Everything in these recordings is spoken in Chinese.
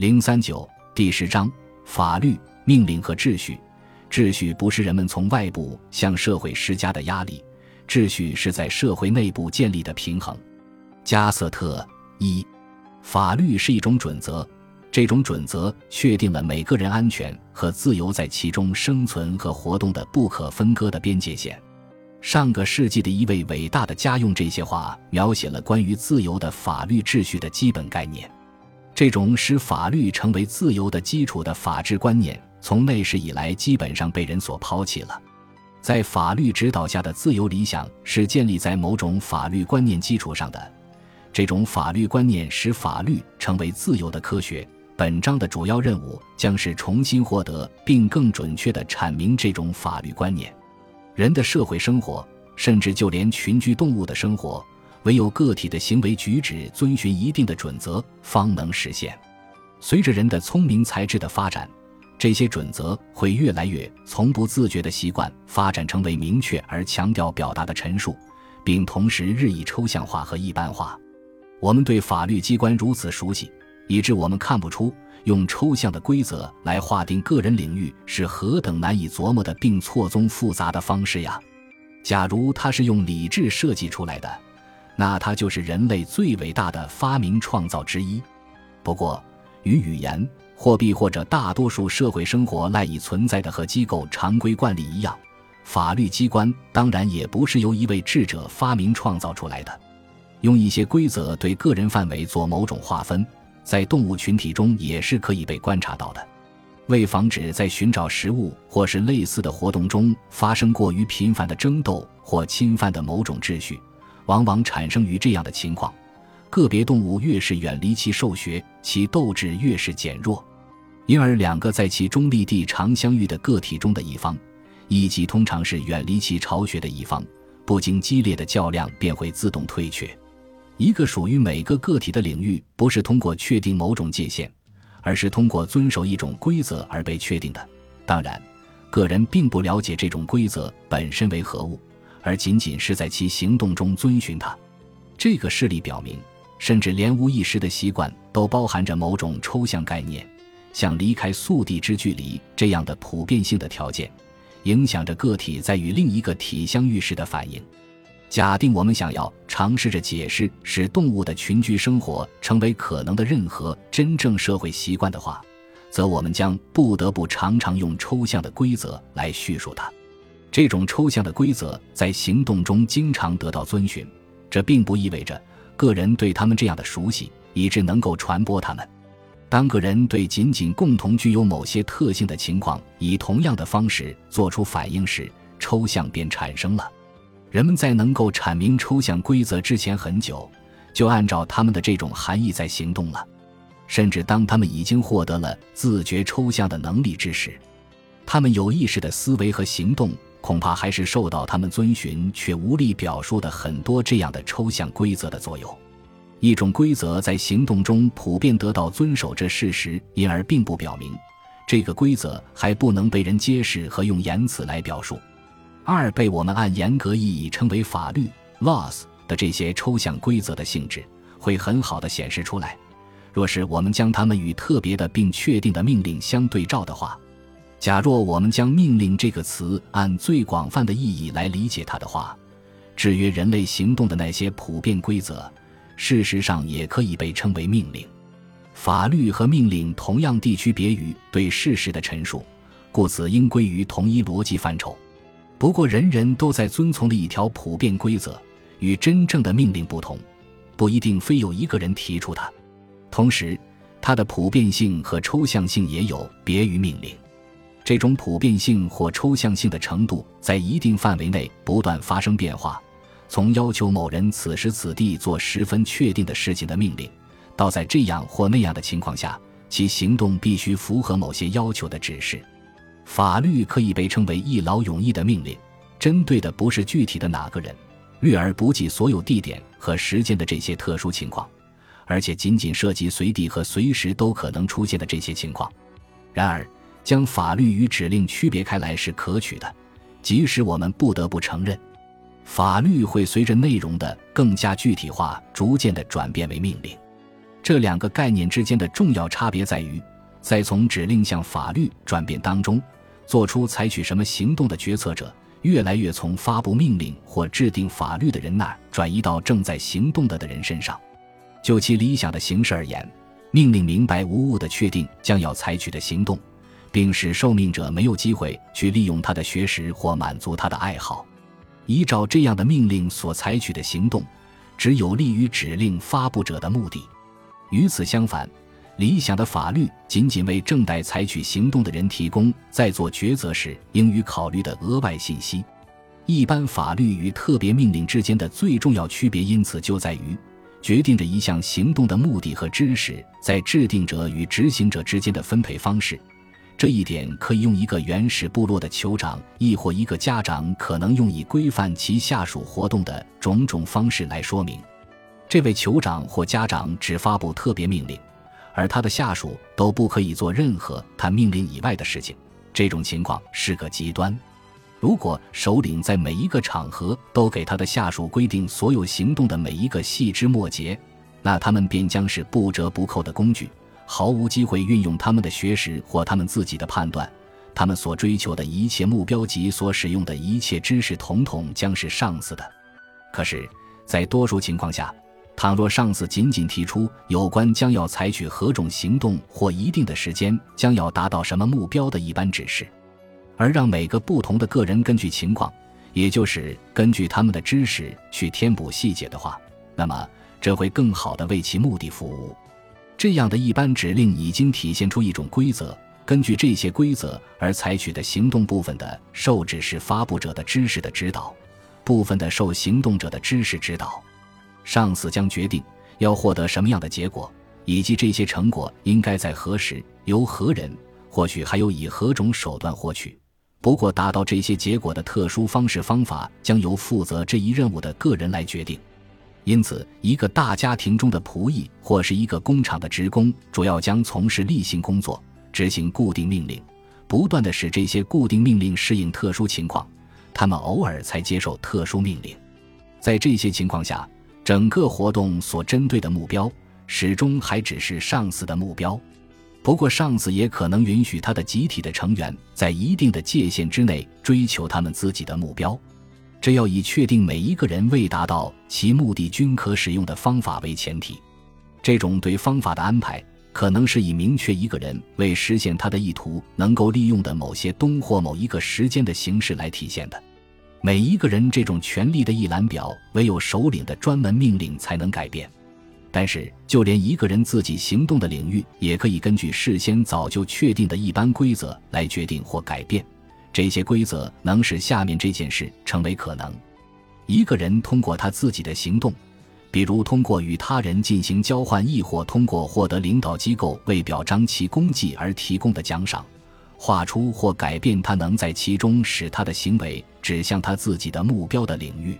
零三九第十章法律、命令和秩序。秩序不是人们从外部向社会施加的压力，秩序是在社会内部建立的平衡。加瑟特一，法律是一种准则，这种准则确定了每个人安全和自由在其中生存和活动的不可分割的边界线。上个世纪的一位伟大的家用这些话描写了关于自由的法律秩序的基本概念。这种使法律成为自由的基础的法治观念，从那时以来基本上被人所抛弃了。在法律指导下的自由理想是建立在某种法律观念基础上的。这种法律观念使法律成为自由的科学。本章的主要任务将是重新获得并更准确地阐明这种法律观念。人的社会生活，甚至就连群居动物的生活。唯有个体的行为举止遵循一定的准则，方能实现。随着人的聪明才智的发展，这些准则会越来越从不自觉的习惯发展成为明确而强调表达的陈述，并同时日益抽象化和一般化。我们对法律机关如此熟悉，以致我们看不出用抽象的规则来划定个人领域是何等难以琢磨的并错综复杂的方式呀！假如它是用理智设计出来的。那它就是人类最伟大的发明创造之一。不过，与语言、货币或者大多数社会生活赖以存在的和机构常规惯例一样，法律机关当然也不是由一位智者发明创造出来的。用一些规则对个人范围做某种划分，在动物群体中也是可以被观察到的。为防止在寻找食物或是类似的活动中发生过于频繁的争斗或侵犯的某种秩序。往往产生于这样的情况：个别动物越是远离其兽穴，其斗志越是减弱。因而，两个在其中立地常相遇的个体中的一方，以及通常是远离其巢穴的一方，不经激烈的较量便会自动退却。一个属于每个个体的领域，不是通过确定某种界限，而是通过遵守一种规则而被确定的。当然，个人并不了解这种规则本身为何物。而仅仅是在其行动中遵循它，这个事例表明，甚至连无意识的习惯都包含着某种抽象概念，像离开速地之距离这样的普遍性的条件，影响着个体在与另一个体相遇时的反应。假定我们想要尝试着解释使动物的群居生活成为可能的任何真正社会习惯的话，则我们将不得不常常用抽象的规则来叙述它。这种抽象的规则在行动中经常得到遵循，这并不意味着个人对他们这样的熟悉，以致能够传播他们。当个人对仅仅共同具有某些特性的情况以同样的方式做出反应时，抽象便产生了。人们在能够阐明抽象规则之前很久，就按照他们的这种含义在行动了，甚至当他们已经获得了自觉抽象的能力之时，他们有意识的思维和行动。恐怕还是受到他们遵循却无力表述的很多这样的抽象规则的作用。一种规则在行动中普遍得到遵守这事实，因而并不表明这个规则还不能被人揭示和用言辞来表述。二被我们按严格意义称为法律 （laws） 的这些抽象规则的性质，会很好的显示出来。若是我们将它们与特别的并确定的命令相对照的话。假若我们将“命令”这个词按最广泛的意义来理解它的话，制约人类行动的那些普遍规则，事实上也可以被称为命令。法律和命令同样地区别于对事实的陈述，故此应归于同一逻辑范畴。不过，人人都在遵从的一条普遍规则，与真正的命令不同，不一定非有一个人提出它。同时，它的普遍性和抽象性也有别于命令。这种普遍性或抽象性的程度在一定范围内不断发生变化，从要求某人此时此地做十分确定的事情的命令，到在这样或那样的情况下，其行动必须符合某些要求的指示。法律可以被称为一劳永逸的命令，针对的不是具体的哪个人，略而不计所有地点和时间的这些特殊情况，而且仅仅涉及随地和随时都可能出现的这些情况。然而。将法律与指令区别开来是可取的，即使我们不得不承认，法律会随着内容的更加具体化，逐渐的转变为命令。这两个概念之间的重要差别在于，在从指令向法律转变当中，做出采取什么行动的决策者，越来越从发布命令或制定法律的人那儿转移到正在行动的的人身上。就其理想的形式而言，命令明白无误地确定将要采取的行动，并使受命者没有机会去利用他的学识或满足他的爱好。依照这样的命令所采取的行动，只有利于指令发布者的目的。与此相反，理想的法律仅仅为正待采取行动的人提供在做抉择时应予考虑的额外信息。一般法律与特别命令之间的最重要区别，因此就在于决定着一项行动的目的和知识在制定者与执行者之间的分配方式。这一点可以用一个原始部落的酋长，亦或一个家长可能用以规范其下属活动的种种方式来说明。这位酋长或家长只发布特别命令，而他的下属都不可以做任何他命令以外的事情。这种情况是个极端。如果首领在每一个场合都给他的下属规定所有行动的每一个细枝末节，那他们便将是不折不扣的工具，毫无机会运用他们的学识或他们自己的判断。他们所追求的一切目标及所使用的一切知识，统统将是上司的。可是，在多数情况下，倘若上司仅仅提出有关将要采取何种行动或一定的时间将要达到什么目标的一般指示，而让每个不同的个人根据情况，也就是根据他们的知识去填补细节的话，那么这会更好地为其目的服务。这样的一般指令已经体现出一种规则，根据这些规则而采取的行动部分的受指示发布者的知识的指导，部分的受行动者的知识指导。上司将决定要获得什么样的结果，以及这些成果应该在何时、由何人，或许还有以何种手段获取。不过，达到这些结果的特殊方式方法将由负责这一任务的个人来决定。因此，一个大家庭中的仆役或是一个工厂的职工，主要将从事例行工作，执行固定命令，不断的使这些固定命令适应特殊情况。他们偶尔才接受特殊命令，在这些情况下。整个活动所针对的目标，始终还只是上司的目标。不过，上司也可能允许他的集体的成员在一定的界限之内追求他们自己的目标，这要以确定每一个人未达到其目的均可使用的方法为前提。这种对方法的安排，可能是以明确一个人为实现他的意图能够利用的某些东或某一个时间的形式来体现的。每一个人这种权力的一览表，唯有首领的专门命令才能改变。但是，就连一个人自己行动的领域，也可以根据事先早就确定的一般规则来决定或改变。这些规则能使下面这件事成为可能：一个人通过他自己的行动，比如通过与他人进行交换，亦或通过获得领导机构为表彰其功绩而提供的奖赏。画出或改变他能在其中使他的行为指向他自己的目标的领域，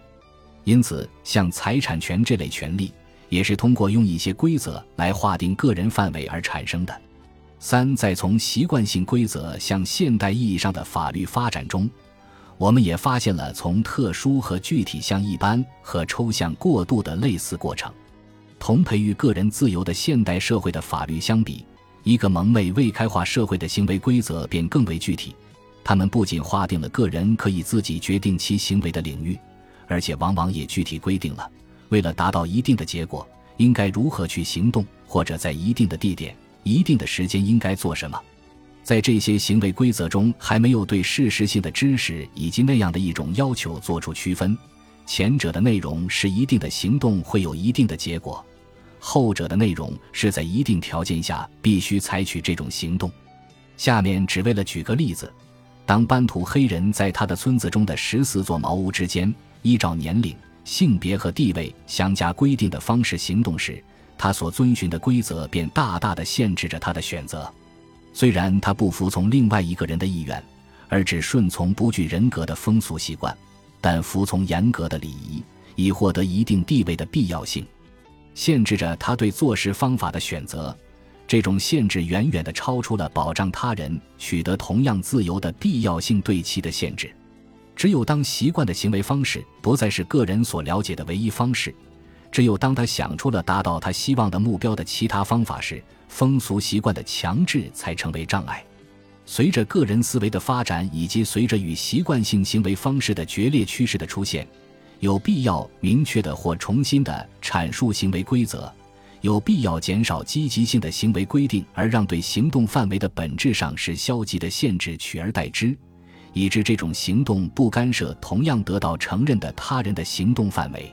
因此，像财产权这类权利，也是通过用一些规则来划定个人范围而产生的。三，在从习惯性规则向现代意义上的法律发展中，我们也发现了从特殊和具体向一般和抽象过渡的类似过程。同培育个人自由的现代社会的法律相比。一个蒙昧未开化社会的行为规则便更为具体，他们不仅划定了个人可以自己决定其行为的领域，而且往往也具体规定了，为了达到一定的结果，应该如何去行动，或者在一定的地点、一定的时间应该做什么。在这些行为规则中，还没有对事实性的知识以及那样的一种要求做出区分，前者的内容是一定的行动会有一定的结果。后者的内容是在一定条件下必须采取这种行动。下面只为了举个例子：当班图黑人在他的村子中的十四座茅屋之间，依照年龄、性别和地位相加规定的方式行动时，他所遵循的规则便大大的限制着他的选择。虽然他不服从另外一个人的意愿，而只顺从不具人格的风俗习惯，但服从严格的礼仪，以获得一定地位的必要性。限制着他对做事方法的选择，这种限制远远的超出了保障他人取得同样自由的必要性对其的限制。只有当习惯的行为方式不再是个人所了解的唯一方式，只有当他想出了达到他希望的目标的其他方法时，风俗习惯的强制才成为障碍。随着个人思维的发展，以及随着与习惯性行为方式的决裂趋势的出现，有必要明确的或重新的阐述行为规则，有必要减少积极性的行为规定，而让对行动范围的本质上是消极的限制取而代之，以致这种行动不干涉同样得到承认的他人的行动范围。